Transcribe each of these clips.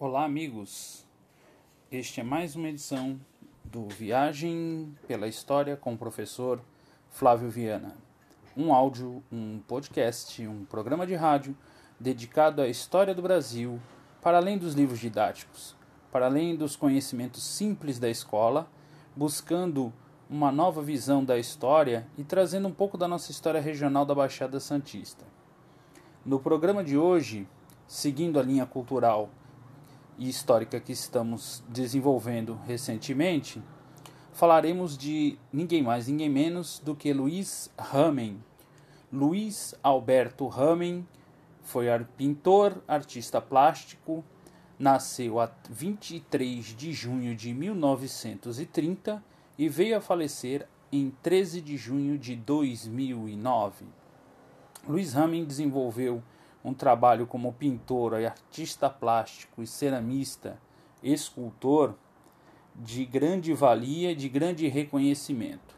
Olá, amigos. Este é mais uma edição do Viagem pela História com o professor Flávio Viana. Um áudio, um podcast, um programa de rádio dedicado à história do Brasil, para além dos livros didáticos, para além dos conhecimentos simples da escola, buscando uma nova visão da história e trazendo um pouco da nossa história regional da Baixada Santista. No programa de hoje, seguindo a linha cultural e histórica que estamos desenvolvendo recentemente, falaremos de ninguém mais, ninguém menos do que Luiz Ramen. Luiz Alberto Ramen foi pintor, artista plástico, nasceu a 23 de junho de 1930 e veio a falecer em 13 de junho de 2009. Luiz Ramen desenvolveu um trabalho como pintor, artista plástico e ceramista, escultor, de grande valia de grande reconhecimento.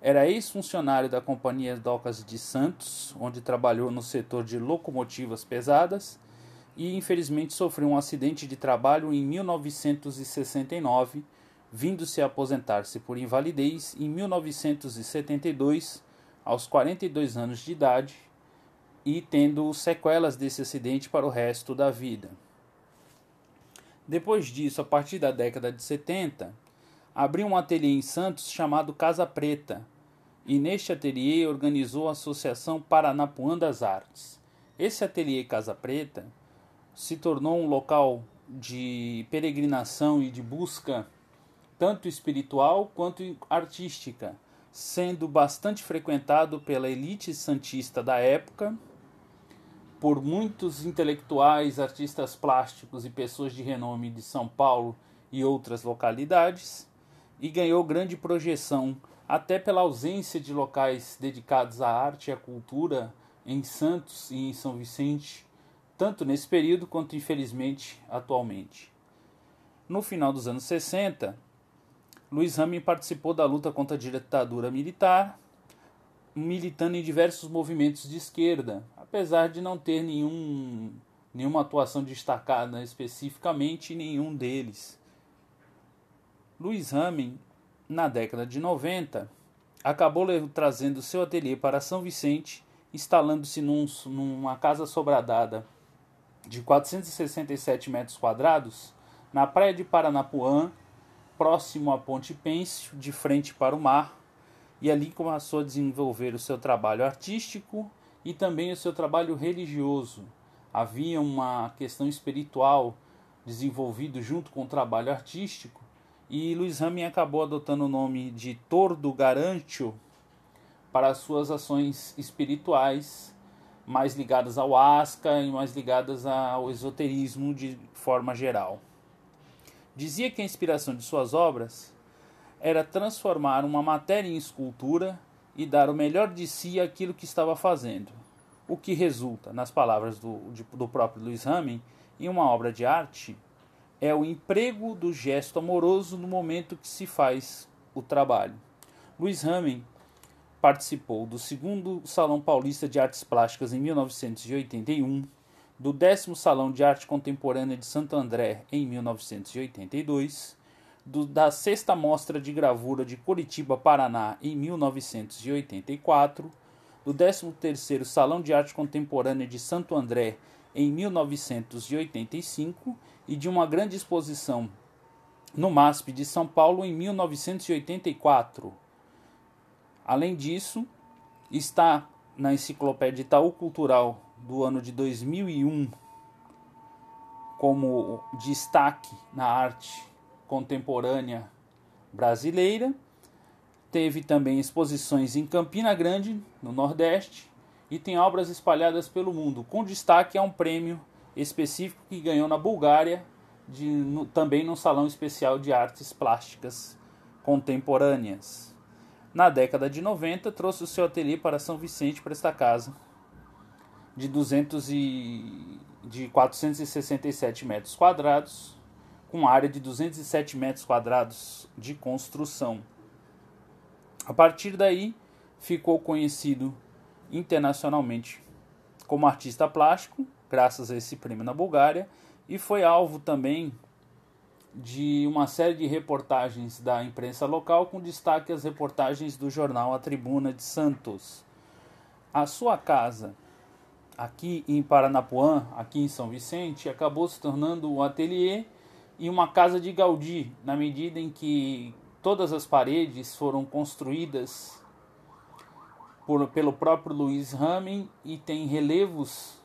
Era ex-funcionário da Companhia Docas de Santos, onde trabalhou no setor de locomotivas pesadas e infelizmente sofreu um acidente de trabalho em 1969, vindo-se a aposentar-se por invalidez em 1972 aos 42 anos de idade e tendo sequelas desse acidente para o resto da vida. Depois disso, a partir da década de 70, abriu um ateliê em Santos chamado Casa Preta, e neste ateliê organizou a Associação Paranapuã das Artes. Esse ateliê Casa Preta se tornou um local de peregrinação e de busca tanto espiritual quanto artística, sendo bastante frequentado pela elite santista da época, por muitos intelectuais, artistas plásticos e pessoas de renome de São Paulo e outras localidades, e ganhou grande projeção até pela ausência de locais dedicados à arte e à cultura em Santos e em São Vicente, tanto nesse período quanto infelizmente atualmente. No final dos anos 60, Luiz Ramin participou da luta contra a ditadura militar, militando em diversos movimentos de esquerda, apesar de não ter nenhum, nenhuma atuação destacada especificamente em nenhum deles. Luiz Ramin, na década de 90, acabou trazendo seu ateliê para São Vicente, instalando-se num, numa casa sobradada de 467 metros quadrados na praia de Paranapuã, próximo à Ponte Pêncio, de frente para o mar, e ali começou a desenvolver o seu trabalho artístico e também o seu trabalho religioso. Havia uma questão espiritual desenvolvido junto com o trabalho artístico, e Luiz Ramin acabou adotando o nome de Tordo Garantio para suas ações espirituais, mais ligadas ao asca e mais ligadas ao esoterismo de forma geral. Dizia que a inspiração de suas obras era transformar uma matéria em escultura e dar o melhor de si àquilo que estava fazendo, o que resulta, nas palavras do, do próprio Luiz Ramin, em uma obra de arte é o emprego do gesto amoroso no momento que se faz o trabalho. Luiz Ramin participou do segundo Salão Paulista de Artes Plásticas em 1981 do décimo Salão de Arte Contemporânea de Santo André em 1982, do, da sexta Mostra de Gravura de Curitiba, Paraná em 1984, do 13º Salão de Arte Contemporânea de Santo André em 1985 e de uma grande exposição no MASP de São Paulo em 1984. Além disso, está na Enciclopédia Itaú Cultural do ano de 2001 como destaque na arte contemporânea brasileira. Teve também exposições em Campina Grande, no Nordeste, e tem obras espalhadas pelo mundo, com destaque a um prêmio específico que ganhou na Bulgária, de, no, também no Salão Especial de Artes Plásticas Contemporâneas. Na década de 90, trouxe o seu ateliê para São Vicente para esta casa, de 200 e de 467 metros quadrados, com área de 207 metros quadrados de construção. A partir daí, ficou conhecido internacionalmente como artista plástico, graças a esse prêmio na Bulgária, e foi alvo também de uma série de reportagens da imprensa local, com destaque às reportagens do jornal A Tribuna de Santos. A sua casa, aqui em Paranapuã, aqui em São Vicente, acabou se tornando um ateliê e uma casa de Gaudí, na medida em que todas as paredes foram construídas por, pelo próprio Luiz Ramen e tem relevos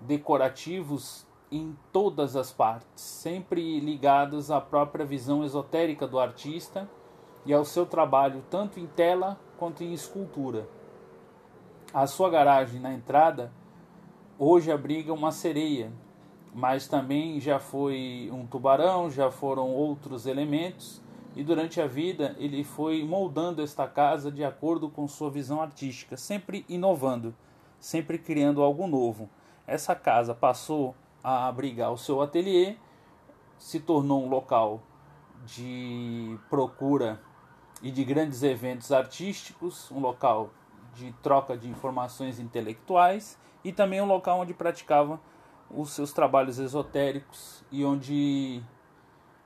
decorativos em todas as partes, sempre ligados à própria visão esotérica do artista e ao seu trabalho tanto em tela quanto em escultura. A sua garagem na entrada hoje abriga uma sereia, mas também já foi um tubarão, já foram outros elementos, e durante a vida ele foi moldando esta casa de acordo com sua visão artística, sempre inovando, sempre criando algo novo. Essa casa passou a abrigar o seu ateliê, se tornou um local de procura e de grandes eventos artísticos, um local de troca de informações intelectuais e também um local onde praticava os seus trabalhos esotéricos e onde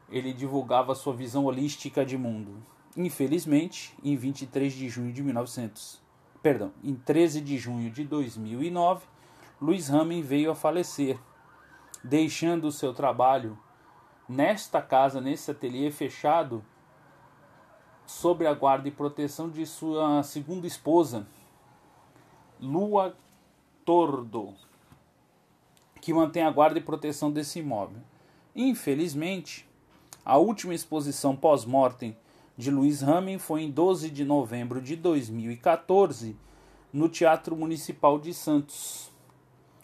ele divulgava sua visão holística de mundo. Infelizmente, em 23 de junho de 1900, perdão, em 13 de junho de 2009, Luiz Ramen veio a falecer, deixando o seu trabalho nesta casa, nesse ateliê fechado, sob a guarda e proteção de sua segunda esposa, Lua Tordo, que mantém a guarda e proteção desse imóvel. Infelizmente, a última exposição pós-mortem de Luiz Ramen foi em 12 de novembro de 2014 no Teatro Municipal de Santos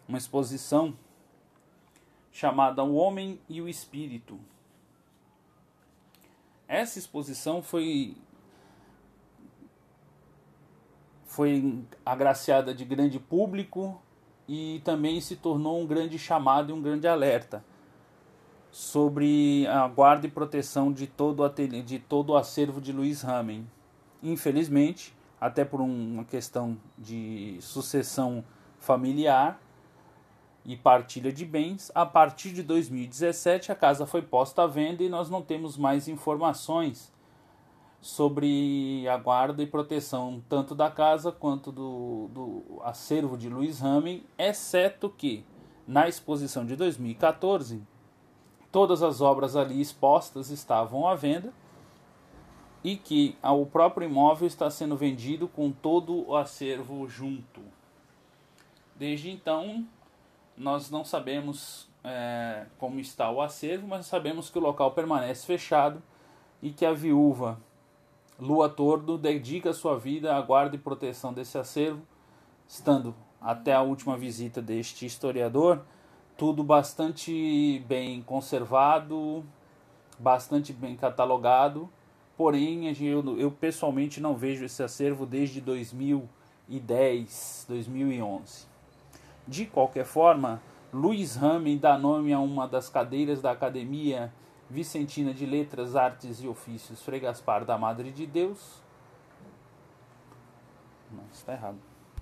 uma exposição chamada O Homem e o Espírito. Essa exposição foi foi agraciada de grande público e também se tornou um grande chamado e um grande alerta sobre a guarda e proteção de todo o, ateliê, de todo o acervo de Luiz Ramen. Infelizmente, até por uma questão de sucessão familiar, e partilha de bens. A partir de 2017, a casa foi posta à venda e nós não temos mais informações sobre a guarda e proteção tanto da casa quanto do, do acervo de Luiz Ramen, exceto que na exposição de 2014 todas as obras ali expostas estavam à venda e que o próprio imóvel está sendo vendido com todo o acervo junto. Desde então, nós não sabemos é, como está o acervo, mas sabemos que o local permanece fechado e que a viúva Lua Tordo dedica sua vida à guarda e proteção desse acervo, estando até a última visita deste historiador tudo bastante bem conservado, bastante bem catalogado. Porém, eu, eu pessoalmente não vejo esse acervo desde 2010, 2011. De qualquer forma, Luiz Ramen dá nome a uma das cadeiras da Academia Vicentina de Letras, Artes e Ofícios Frei Gaspar da Madre de Deus. Não, está errado.